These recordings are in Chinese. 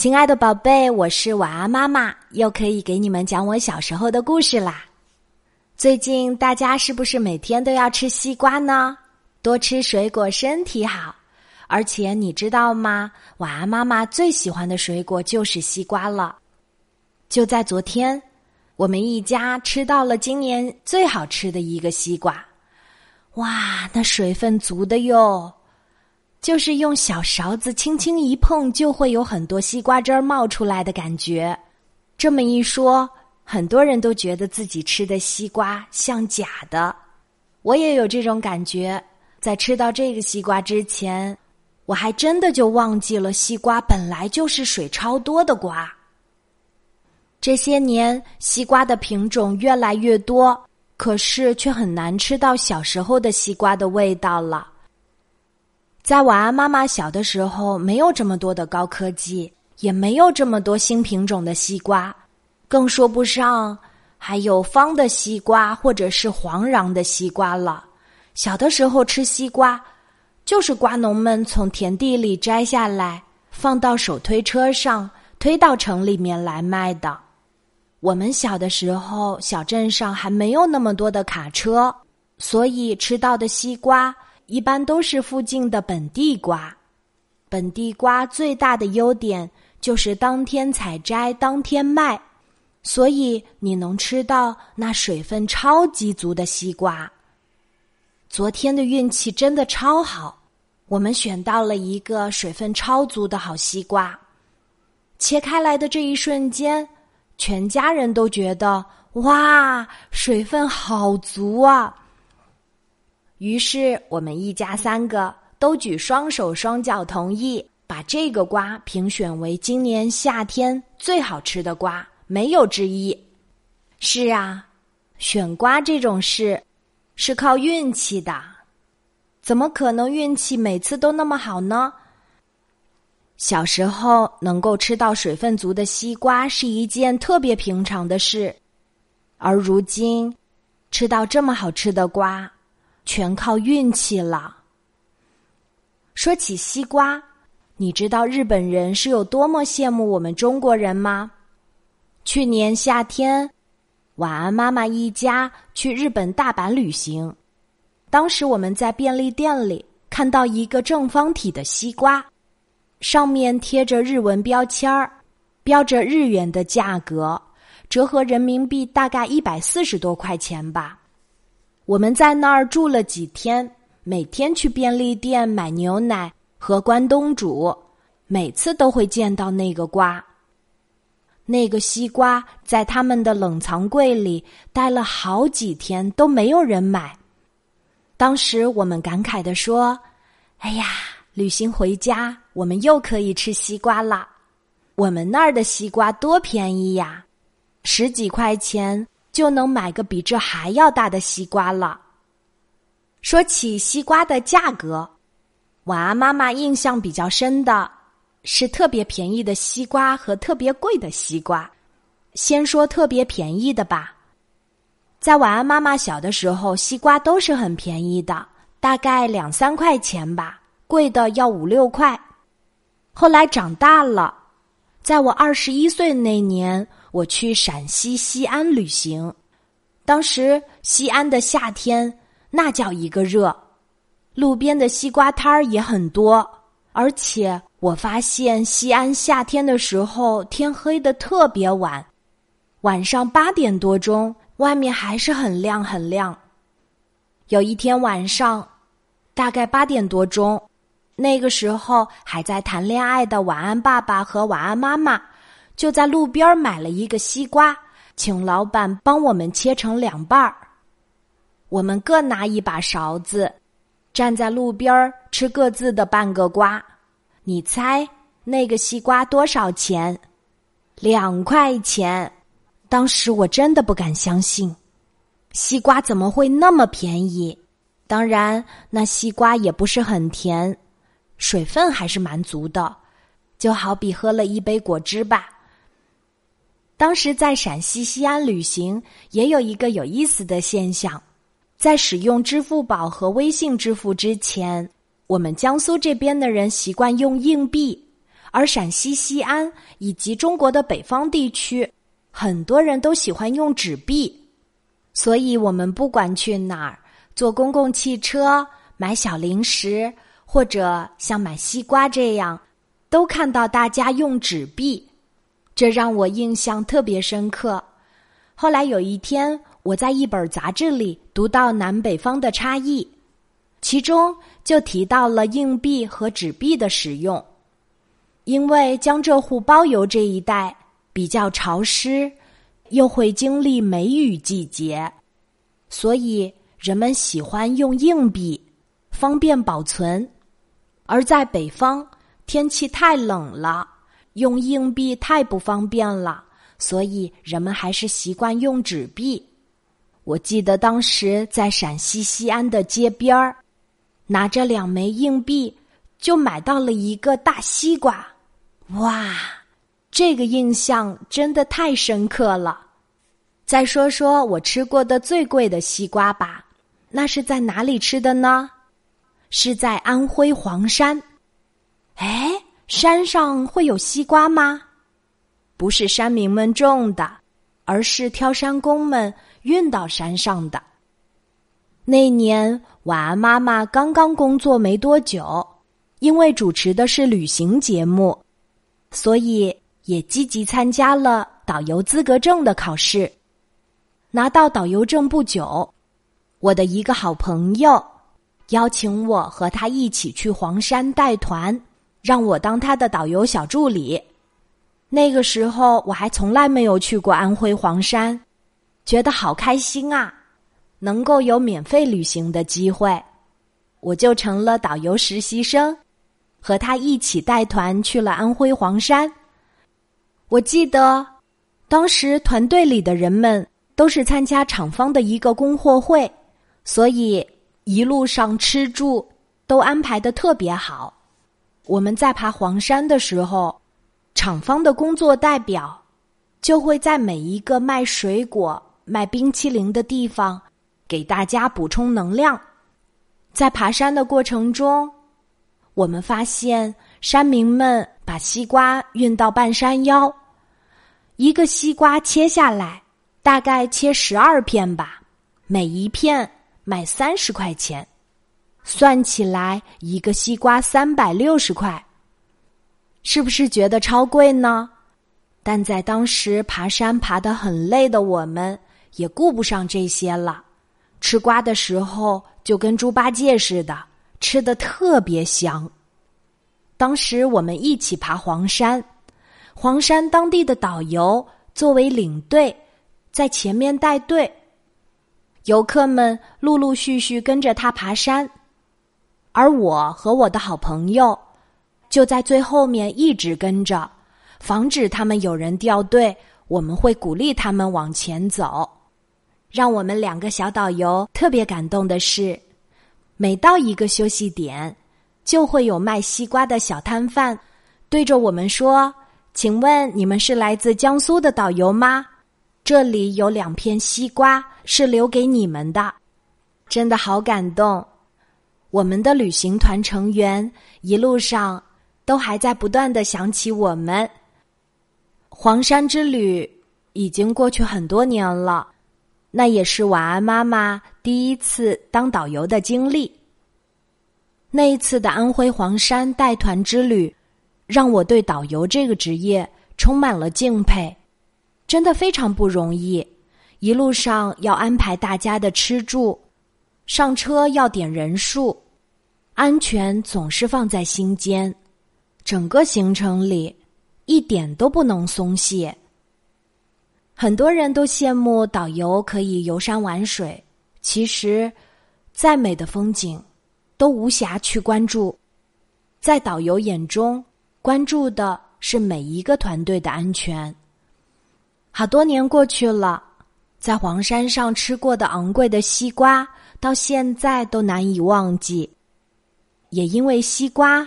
亲爱的宝贝，我是晚安妈妈，又可以给你们讲我小时候的故事啦。最近大家是不是每天都要吃西瓜呢？多吃水果身体好。而且你知道吗？晚安妈妈最喜欢的水果就是西瓜了。就在昨天，我们一家吃到了今年最好吃的一个西瓜。哇，那水分足的哟！就是用小勺子轻轻一碰，就会有很多西瓜汁儿冒出来的感觉。这么一说，很多人都觉得自己吃的西瓜像假的。我也有这种感觉。在吃到这个西瓜之前，我还真的就忘记了西瓜本来就是水超多的瓜。这些年，西瓜的品种越来越多，可是却很难吃到小时候的西瓜的味道了。在晚安妈妈小的时候，没有这么多的高科技，也没有这么多新品种的西瓜，更说不上还有方的西瓜或者是黄瓤的西瓜了。小的时候吃西瓜，就是瓜农们从田地里摘下来，放到手推车上，推到城里面来卖的。我们小的时候，小镇上还没有那么多的卡车，所以吃到的西瓜。一般都是附近的本地瓜，本地瓜最大的优点就是当天采摘当天卖，所以你能吃到那水分超级足的西瓜。昨天的运气真的超好，我们选到了一个水分超足的好西瓜，切开来的这一瞬间，全家人都觉得哇，水分好足啊！于是，我们一家三个都举双手双脚同意，把这个瓜评选为今年夏天最好吃的瓜，没有之一。是啊，选瓜这种事是靠运气的，怎么可能运气每次都那么好呢？小时候能够吃到水分足的西瓜是一件特别平常的事，而如今吃到这么好吃的瓜。全靠运气了。说起西瓜，你知道日本人是有多么羡慕我们中国人吗？去年夏天，晚安妈妈一家去日本大阪旅行，当时我们在便利店里看到一个正方体的西瓜，上面贴着日文标签儿，标着日元的价格，折合人民币大概一百四十多块钱吧。我们在那儿住了几天，每天去便利店买牛奶和关东煮，每次都会见到那个瓜。那个西瓜在他们的冷藏柜里待了好几天，都没有人买。当时我们感慨的说：“哎呀，旅行回家，我们又可以吃西瓜了。我们那儿的西瓜多便宜呀，十几块钱。”就能买个比这还要大的西瓜了。说起西瓜的价格，晚安妈妈印象比较深的是特别便宜的西瓜和特别贵的西瓜。先说特别便宜的吧，在晚安妈妈小的时候，西瓜都是很便宜的，大概两三块钱吧，贵的要五六块。后来长大了，在我二十一岁那年。我去陕西西安旅行，当时西安的夏天那叫一个热，路边的西瓜摊儿也很多，而且我发现西安夏天的时候天黑的特别晚，晚上八点多钟外面还是很亮很亮。有一天晚上，大概八点多钟，那个时候还在谈恋爱的晚安爸爸和晚安妈妈。就在路边买了一个西瓜，请老板帮我们切成两半儿。我们各拿一把勺子，站在路边吃各自的半个瓜。你猜那个西瓜多少钱？两块钱。当时我真的不敢相信，西瓜怎么会那么便宜？当然，那西瓜也不是很甜，水分还是蛮足的，就好比喝了一杯果汁吧。当时在陕西西安旅行，也有一个有意思的现象，在使用支付宝和微信支付之前，我们江苏这边的人习惯用硬币，而陕西西安以及中国的北方地区，很多人都喜欢用纸币，所以我们不管去哪儿，坐公共汽车、买小零食，或者像买西瓜这样，都看到大家用纸币，这让我印象特别深刻。后来有一天，我在一本杂志里读到南北方的差异，其中就提到了硬币和纸币的使用。因为江浙沪包邮这一带比较潮湿，又会经历梅雨季节，所以人们喜欢用硬币，方便保存；而在北方，天气太冷了，用硬币太不方便了，所以人们还是习惯用纸币。我记得当时在陕西西安的街边儿，拿着两枚硬币，就买到了一个大西瓜。哇，这个印象真的太深刻了！再说说我吃过的最贵的西瓜吧，那是在哪里吃的呢？是在安徽黄山。哎，山上会有西瓜吗？不是山民们种的，而是挑山工们运到山上的。那年晚安妈妈刚刚工作没多久，因为主持的是旅行节目。所以也积极参加了导游资格证的考试。拿到导游证不久，我的一个好朋友邀请我和他一起去黄山带团，让我当他的导游小助理。那个时候我还从来没有去过安徽黄山，觉得好开心啊！能够有免费旅行的机会，我就成了导游实习生。和他一起带团去了安徽黄山。我记得，当时团队里的人们都是参加厂方的一个供货会，所以一路上吃住都安排的特别好。我们在爬黄山的时候，厂方的工作代表就会在每一个卖水果、卖冰淇淋的地方给大家补充能量。在爬山的过程中。我们发现山民们把西瓜运到半山腰，一个西瓜切下来，大概切十二片吧，每一片卖三十块钱，算起来一个西瓜三百六十块，是不是觉得超贵呢？但在当时爬山爬得很累的我们，也顾不上这些了，吃瓜的时候就跟猪八戒似的。吃的特别香。当时我们一起爬黄山，黄山当地的导游作为领队，在前面带队，游客们陆陆续续跟着他爬山，而我和我的好朋友就在最后面一直跟着，防止他们有人掉队。我们会鼓励他们往前走。让我们两个小导游特别感动的是。每到一个休息点，就会有卖西瓜的小摊贩对着我们说：“请问你们是来自江苏的导游吗？这里有两片西瓜是留给你们的。”真的好感动。我们的旅行团成员一路上都还在不断的想起我们。黄山之旅已经过去很多年了。那也是晚安妈妈第一次当导游的经历。那一次的安徽黄山带团之旅，让我对导游这个职业充满了敬佩。真的非常不容易，一路上要安排大家的吃住，上车要点人数，安全总是放在心间。整个行程里，一点都不能松懈。很多人都羡慕导游可以游山玩水，其实，再美的风景，都无暇去关注。在导游眼中，关注的是每一个团队的安全。好多年过去了，在黄山上吃过的昂贵的西瓜，到现在都难以忘记。也因为西瓜，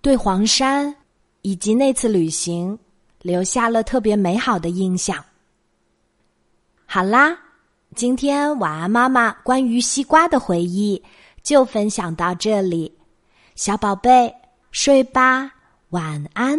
对黄山以及那次旅行留下了特别美好的印象。好啦，今天晚安妈妈关于西瓜的回忆就分享到这里，小宝贝睡吧，晚安。